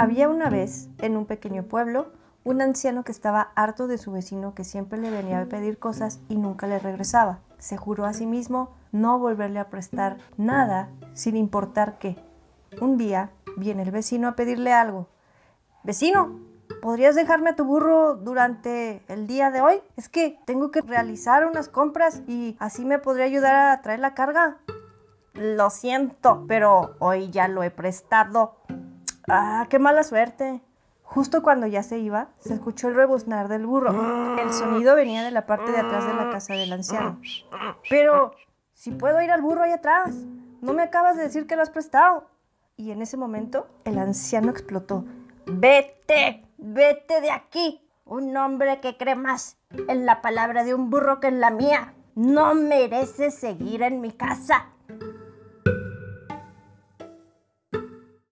Había una vez, en un pequeño pueblo, un anciano que estaba harto de su vecino que siempre le venía a pedir cosas y nunca le regresaba. Se juró a sí mismo no volverle a prestar nada sin importar qué. Un día viene el vecino a pedirle algo. Vecino, ¿podrías dejarme a tu burro durante el día de hoy? Es que tengo que realizar unas compras y así me podría ayudar a traer la carga. Lo siento, pero hoy ya lo he prestado. Ah, qué mala suerte. Justo cuando ya se iba, se escuchó el rebuznar del burro. El sonido venía de la parte de atrás de la casa del anciano. Pero, si puedo ir al burro ahí atrás, no me acabas de decir que lo has prestado. Y en ese momento, el anciano explotó. Vete, vete de aquí. Un hombre que cree más en la palabra de un burro que en la mía. No merece seguir en mi casa.